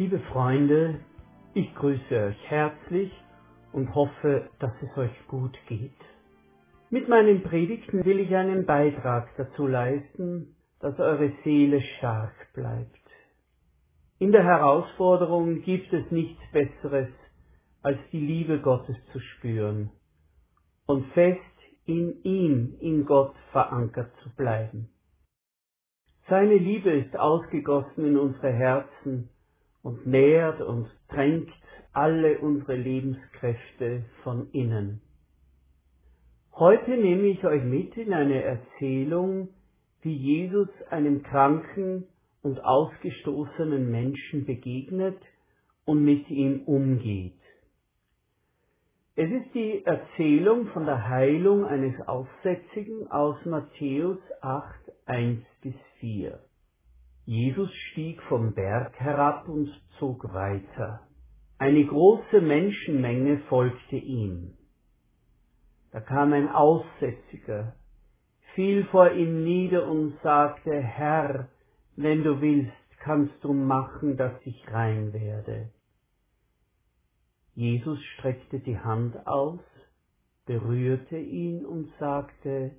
Liebe Freunde, ich grüße euch herzlich und hoffe, dass es euch gut geht. Mit meinen Predigten will ich einen Beitrag dazu leisten, dass eure Seele stark bleibt. In der Herausforderung gibt es nichts Besseres, als die Liebe Gottes zu spüren und fest in ihm, in Gott verankert zu bleiben. Seine Liebe ist ausgegossen in unsere Herzen und nährt und tränkt alle unsere Lebenskräfte von innen. Heute nehme ich euch mit in eine Erzählung, wie Jesus einem kranken und ausgestoßenen Menschen begegnet und mit ihm umgeht. Es ist die Erzählung von der Heilung eines Aussätzigen aus Matthäus 8, 1 bis 4. Jesus stieg vom Berg herab und zog weiter. Eine große Menschenmenge folgte ihm. Da kam ein Aussätziger, fiel vor ihm nieder und sagte, Herr, wenn du willst, kannst du machen, dass ich rein werde. Jesus streckte die Hand aus, berührte ihn und sagte,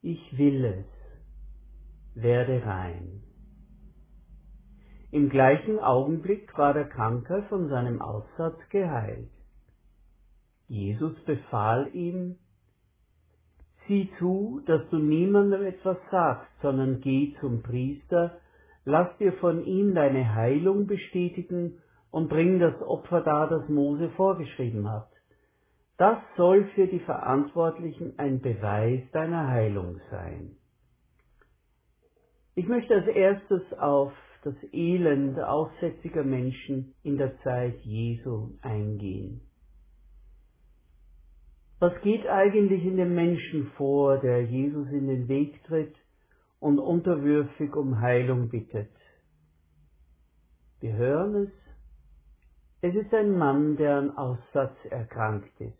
ich will es, werde rein. Im gleichen Augenblick war der Kranke von seinem Aussatz geheilt. Jesus befahl ihm, Sieh zu, dass du niemandem etwas sagst, sondern geh zum Priester, lass dir von ihm deine Heilung bestätigen und bring das Opfer dar, das Mose vorgeschrieben hat. Das soll für die Verantwortlichen ein Beweis deiner Heilung sein. Ich möchte als erstes auf das Elend aussätziger Menschen in der Zeit Jesu eingehen. Was geht eigentlich in dem Menschen vor, der Jesus in den Weg tritt und unterwürfig um Heilung bittet? Wir hören es. Es ist ein Mann, der an Aussatz erkrankt ist.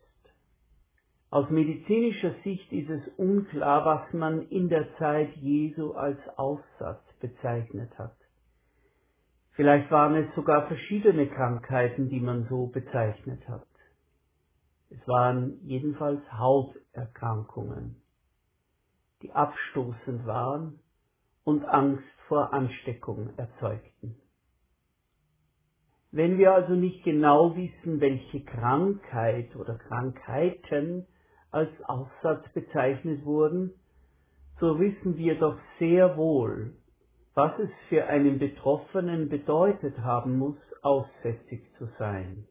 Aus medizinischer Sicht ist es unklar, was man in der Zeit Jesu als Aussatz bezeichnet hat. Vielleicht waren es sogar verschiedene Krankheiten, die man so bezeichnet hat. Es waren jedenfalls Hauterkrankungen, die abstoßend waren und Angst vor Ansteckung erzeugten. Wenn wir also nicht genau wissen, welche Krankheit oder Krankheiten als Aussatz bezeichnet wurden, so wissen wir doch sehr wohl, was es für einen Betroffenen bedeutet haben muss, aussätzig zu sein.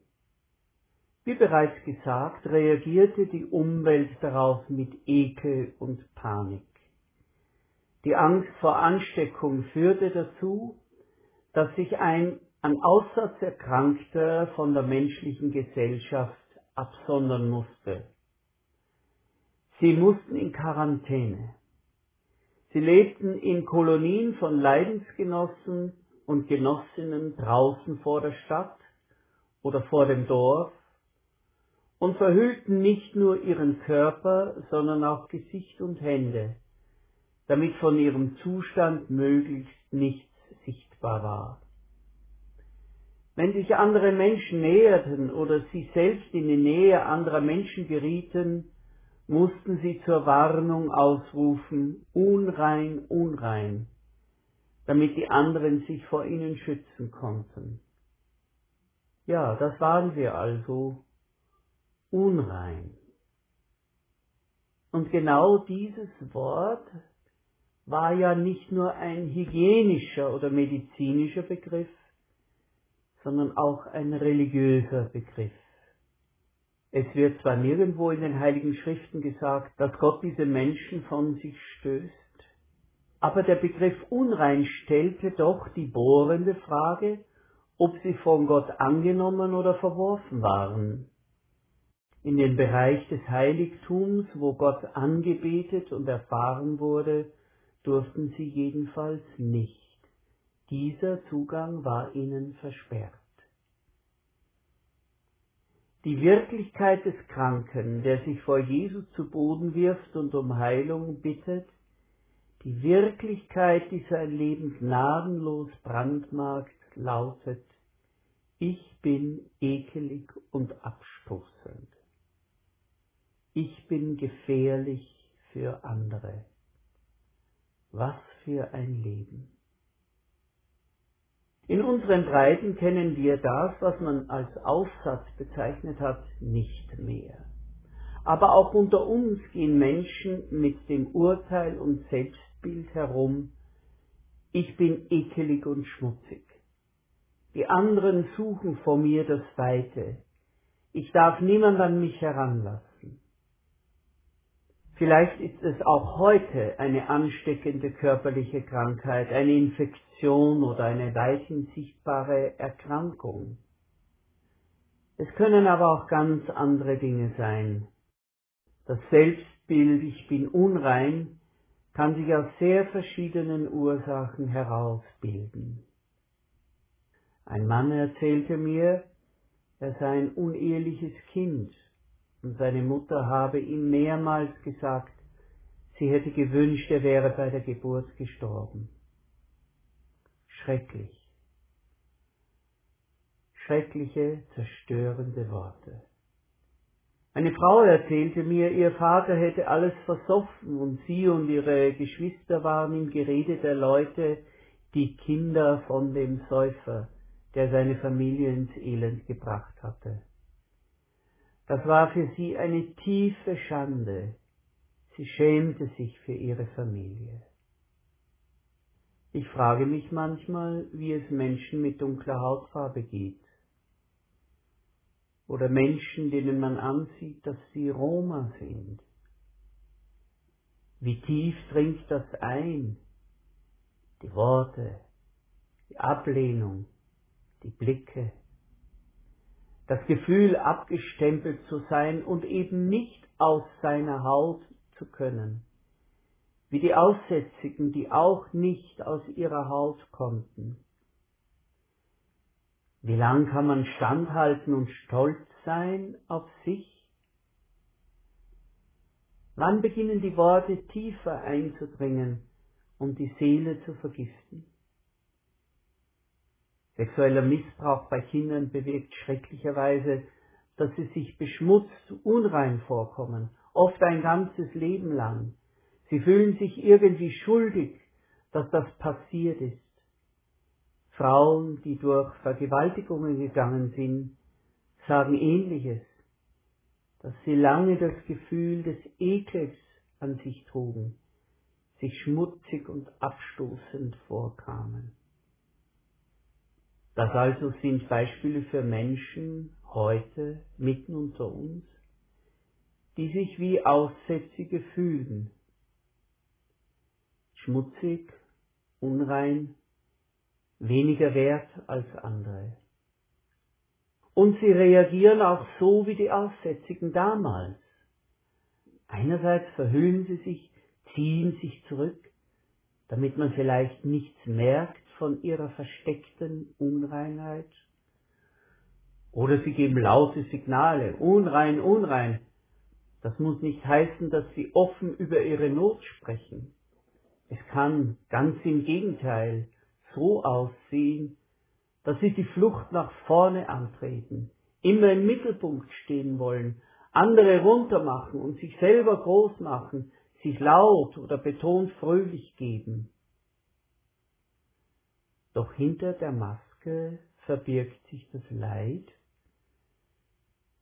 Wie bereits gesagt, reagierte die Umwelt darauf mit Ekel und Panik. Die Angst vor Ansteckung führte dazu, dass sich ein an Aussatz Erkrankter von der menschlichen Gesellschaft absondern musste. Sie mussten in Quarantäne. Sie lebten in Kolonien von Leidensgenossen und Genossinnen draußen vor der Stadt oder vor dem Dorf und verhüllten nicht nur ihren Körper, sondern auch Gesicht und Hände, damit von ihrem Zustand möglichst nichts sichtbar war. Wenn sich andere Menschen näherten oder sie selbst in die Nähe anderer Menschen gerieten, mussten sie zur Warnung ausrufen, unrein, unrein, damit die anderen sich vor ihnen schützen konnten. Ja, das waren wir also, unrein. Und genau dieses Wort war ja nicht nur ein hygienischer oder medizinischer Begriff, sondern auch ein religiöser Begriff. Es wird zwar nirgendwo in den Heiligen Schriften gesagt, dass Gott diese Menschen von sich stößt, aber der Begriff unrein stellte doch die bohrende Frage, ob sie von Gott angenommen oder verworfen waren. In den Bereich des Heiligtums, wo Gott angebetet und erfahren wurde, durften sie jedenfalls nicht. Dieser Zugang war ihnen versperrt. Die Wirklichkeit des Kranken, der sich vor Jesus zu Boden wirft und um Heilung bittet, die Wirklichkeit, die sein Leben gnadenlos brandmarkt, lautet Ich bin ekelig und abstoßend. Ich bin gefährlich für andere. Was für ein Leben. In unseren Breiten kennen wir das, was man als Aufsatz bezeichnet hat, nicht mehr. Aber auch unter uns gehen Menschen mit dem Urteil und Selbstbild herum, ich bin ekelig und schmutzig. Die anderen suchen vor mir das Weite. Ich darf niemand an mich heranlassen. Vielleicht ist es auch heute eine ansteckende körperliche Krankheit, eine Infektion oder eine weithin sichtbare Erkrankung. Es können aber auch ganz andere Dinge sein. Das Selbstbild, ich bin unrein, kann sich aus sehr verschiedenen Ursachen herausbilden. Ein Mann erzählte mir, er sei ein uneheliches Kind und seine Mutter habe ihm mehrmals gesagt, sie hätte gewünscht, er wäre bei der Geburt gestorben. Schrecklich. Schreckliche, zerstörende Worte. Eine Frau erzählte mir, ihr Vater hätte alles versoffen und sie und ihre Geschwister waren im Gerede der Leute, die Kinder von dem Säufer, der seine Familie ins Elend gebracht hatte. Das war für sie eine tiefe Schande. Sie schämte sich für ihre Familie. Ich frage mich manchmal, wie es Menschen mit dunkler Hautfarbe geht oder Menschen, denen man ansieht, dass sie Roma sind. Wie tief dringt das ein? Die Worte, die Ablehnung, die Blicke, das Gefühl, abgestempelt zu sein und eben nicht aus seiner Haut zu können, wie die Aussätzigen, die auch nicht aus ihrer Haut konnten. Wie lang kann man standhalten und stolz sein auf sich? Wann beginnen die Worte tiefer einzudringen und die Seele zu vergiften? Sexueller Missbrauch bei Kindern bewirkt schrecklicherweise, dass sie sich beschmutzt, unrein vorkommen, oft ein ganzes Leben lang. Sie fühlen sich irgendwie schuldig, dass das passiert ist. Frauen, die durch Vergewaltigungen gegangen sind, sagen ähnliches, dass sie lange das Gefühl des Ekels an sich trugen, sich schmutzig und abstoßend vorkamen. Das also sind Beispiele für Menschen heute mitten unter uns, die sich wie Aussätzige fühlen, schmutzig, unrein, weniger wert als andere. Und sie reagieren auch so wie die Aussätzigen damals. Einerseits verhüllen sie sich, ziehen sich zurück, damit man vielleicht nichts merkt von ihrer versteckten Unreinheit. Oder sie geben laute Signale, unrein, unrein. Das muss nicht heißen, dass sie offen über ihre Not sprechen. Es kann ganz im Gegenteil so aussehen, dass sie die Flucht nach vorne antreten, immer im Mittelpunkt stehen wollen, andere runtermachen und sich selber groß machen, sich laut oder betont fröhlich geben. Doch hinter der Maske verbirgt sich das Leid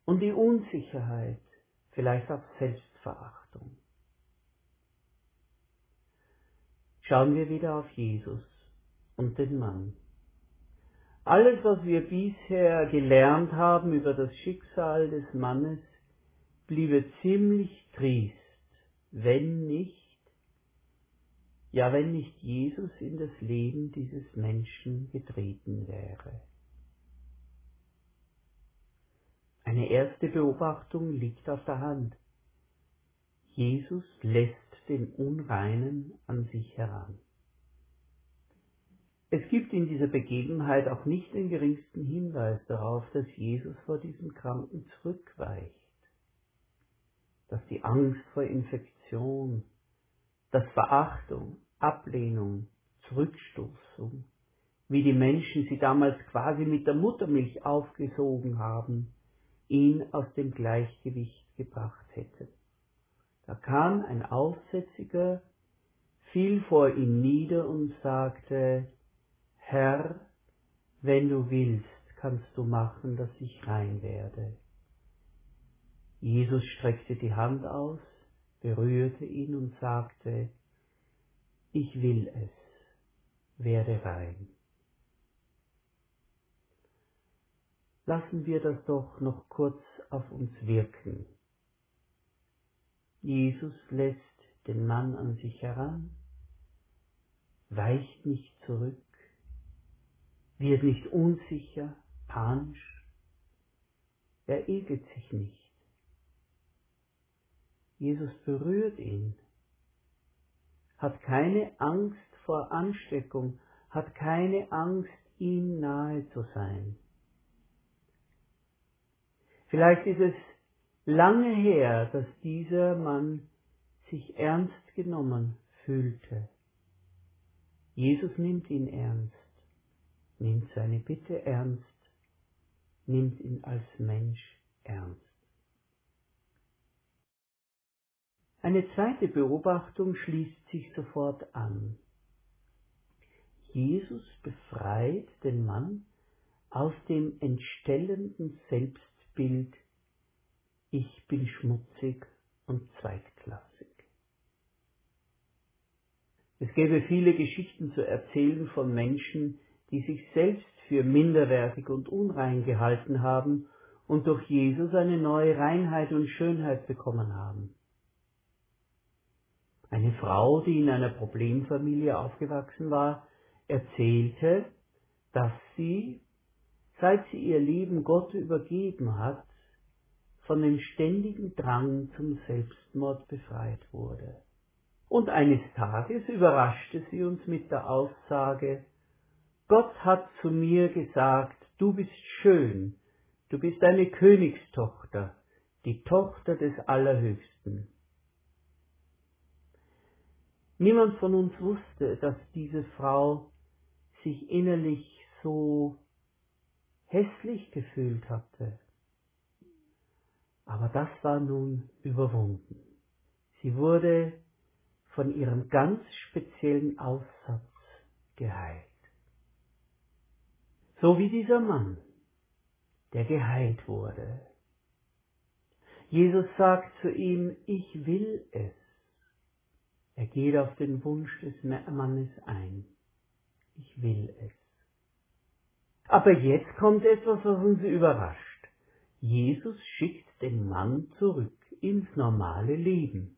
und die Unsicherheit, vielleicht auch Selbstverachtung. Schauen wir wieder auf Jesus und den Mann. Alles, was wir bisher gelernt haben über das Schicksal des Mannes, bliebe ziemlich trist, wenn nicht, ja wenn nicht Jesus in das Leben dieses Menschen getreten wäre. Eine erste Beobachtung liegt auf der Hand. Jesus lässt den Unreinen an sich heran. Es gibt in dieser Begebenheit auch nicht den geringsten Hinweis darauf, dass Jesus vor diesem Kranken zurückweicht, dass die Angst vor Infektion, dass Verachtung, Ablehnung, Zurückstoßung wie die Menschen sie damals quasi mit der Muttermilch aufgesogen haben, ihn aus dem Gleichgewicht gebracht hätte. Da kam ein Aussätziger, fiel vor ihm nieder und sagte, Herr, wenn du willst, kannst du machen, dass ich rein werde. Jesus streckte die Hand aus, berührte ihn und sagte, ich will es, werde rein. Lassen wir das doch noch kurz auf uns wirken. Jesus lässt den Mann an sich heran, weicht nicht zurück, wird nicht unsicher, panisch, er ekelt sich nicht. Jesus berührt ihn, hat keine Angst vor Ansteckung, hat keine Angst, ihm nahe zu sein. Vielleicht ist es lange her, dass dieser Mann sich ernst genommen fühlte. Jesus nimmt ihn ernst, nimmt seine Bitte ernst, nimmt ihn als Mensch ernst. Eine zweite Beobachtung schließt sich sofort an. Jesus befreit den Mann aus dem entstellenden Selbstbild, ich bin schmutzig und zweitklassig. Es gäbe viele Geschichten zu erzählen von Menschen, die sich selbst für minderwertig und unrein gehalten haben und durch Jesus eine neue Reinheit und Schönheit bekommen haben. Eine Frau, die in einer Problemfamilie aufgewachsen war, erzählte, dass sie, seit sie ihr Leben Gott übergeben hat, von dem ständigen Drang zum Selbstmord befreit wurde. Und eines Tages überraschte sie uns mit der Aussage, Gott hat zu mir gesagt, du bist schön, du bist eine Königstochter, die Tochter des Allerhöchsten. Niemand von uns wusste, dass diese Frau sich innerlich so hässlich gefühlt hatte. Aber das war nun überwunden. Sie wurde von ihrem ganz speziellen Aussatz geheilt. So wie dieser Mann, der geheilt wurde. Jesus sagt zu ihm, ich will es. Er geht auf den Wunsch des Mannes ein. Ich will es. Aber jetzt kommt etwas, was uns überrascht. Jesus schickt den Mann zurück ins normale Leben.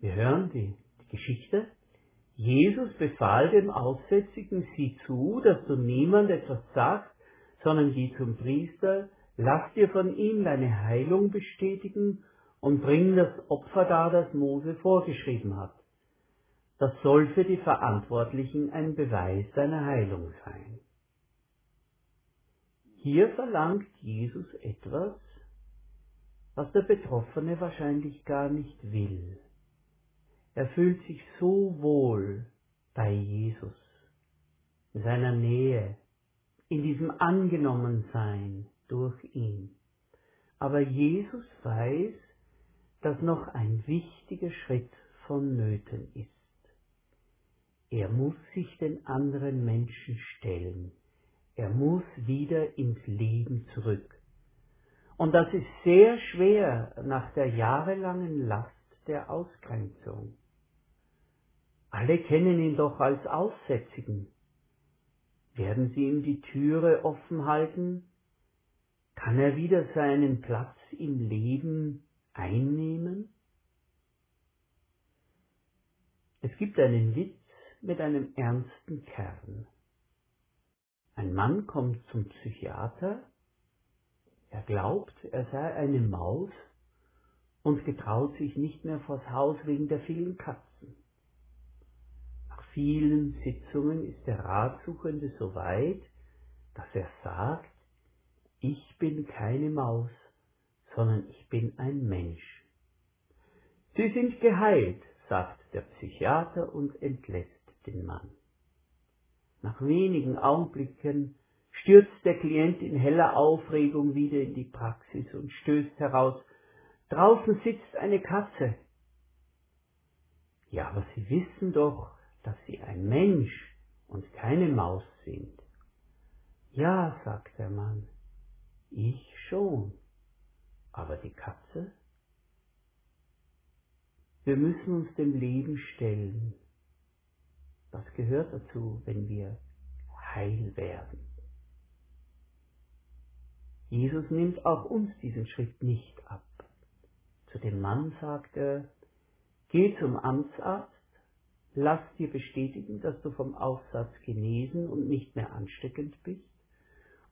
Wir hören die, die Geschichte. Jesus befahl dem Aussätzigen, sieh zu, dass du niemand etwas sagst, sondern geh zum Priester, lass dir von ihm deine Heilung bestätigen und bring das Opfer dar, das Mose vorgeschrieben hat. Das soll für die Verantwortlichen ein Beweis seiner Heilung sein. Hier verlangt Jesus etwas, was der Betroffene wahrscheinlich gar nicht will. Er fühlt sich so wohl bei Jesus, in seiner Nähe, in diesem Angenommensein durch ihn. Aber Jesus weiß, dass noch ein wichtiger Schritt vonnöten ist. Er muss sich den anderen Menschen stellen. Er muss wieder ins Leben zurück. Und das ist sehr schwer nach der jahrelangen Last der Ausgrenzung. Alle kennen ihn doch als Aussätzigen. Werden sie ihm die Türe offen halten? Kann er wieder seinen Platz im Leben einnehmen? Es gibt einen Witz mit einem ernsten Kern. Ein Mann kommt zum Psychiater, er glaubt, er sei eine Maus und getraut sich nicht mehr vors Haus wegen der vielen Katzen. Nach vielen Sitzungen ist der Ratsuchende so weit, dass er sagt, ich bin keine Maus, sondern ich bin ein Mensch. Sie sind geheilt, sagt der Psychiater und entlässt den Mann. Nach wenigen Augenblicken stürzt der Klient in heller Aufregung wieder in die Praxis und stößt heraus, draußen sitzt eine Katze. Ja, aber Sie wissen doch, dass Sie ein Mensch und keine Maus sind. Ja, sagt der Mann, ich schon, aber die Katze? Wir müssen uns dem Leben stellen. Das gehört dazu, wenn wir heil werden. Jesus nimmt auch uns diesen Schritt nicht ab. Zu dem Mann sagt er, geh zum Amtsarzt, lass dir bestätigen, dass du vom Aufsatz genesen und nicht mehr ansteckend bist,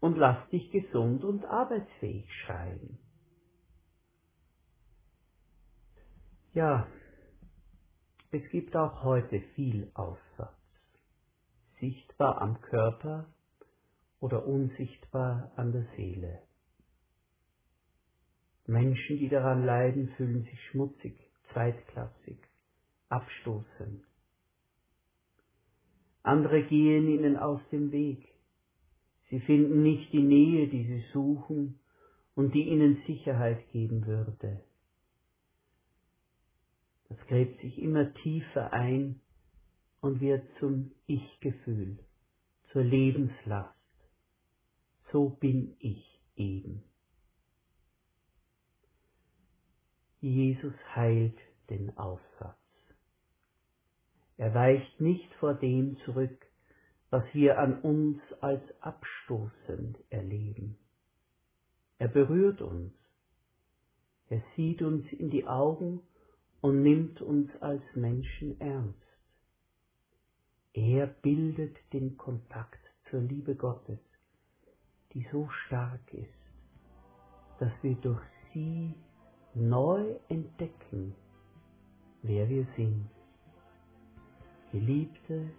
und lass dich gesund und arbeitsfähig schreiben. Ja, es gibt auch heute viel Aussatz, sichtbar am Körper oder unsichtbar an der Seele. Menschen, die daran leiden, fühlen sich schmutzig, zweitklassig, abstoßend. Andere gehen ihnen aus dem Weg. Sie finden nicht die Nähe, die sie suchen und die ihnen Sicherheit geben würde. Das gräbt sich immer tiefer ein und wird zum Ich-Gefühl, zur Lebenslast. So bin ich eben. Jesus heilt den Aussatz. Er weicht nicht vor dem zurück, was wir an uns als abstoßend erleben. Er berührt uns. Er sieht uns in die Augen und nimmt uns als Menschen ernst. Er bildet den Kontakt zur Liebe Gottes, die so stark ist, dass wir durch sie neu entdecken, wer wir sind. Geliebte,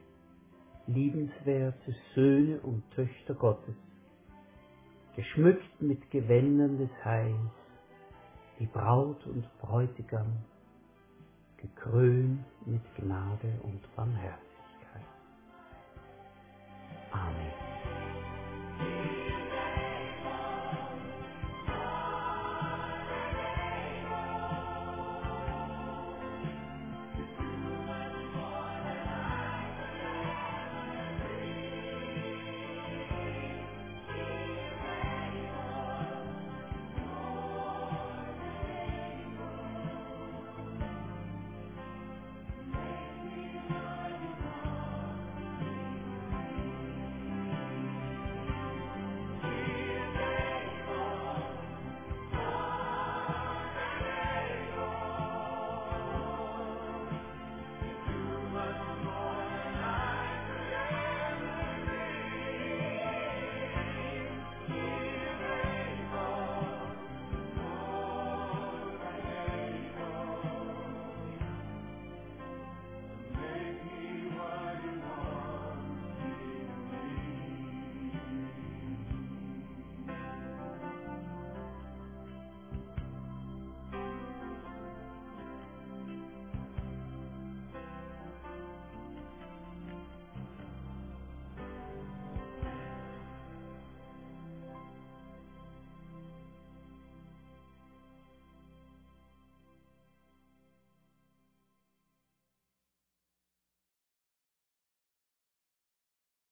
liebenswerte Söhne und Töchter Gottes, geschmückt mit Gewändern des Heils, wie Braut und Bräutigam, gekrönt mit Gnade und Barmherzigkeit.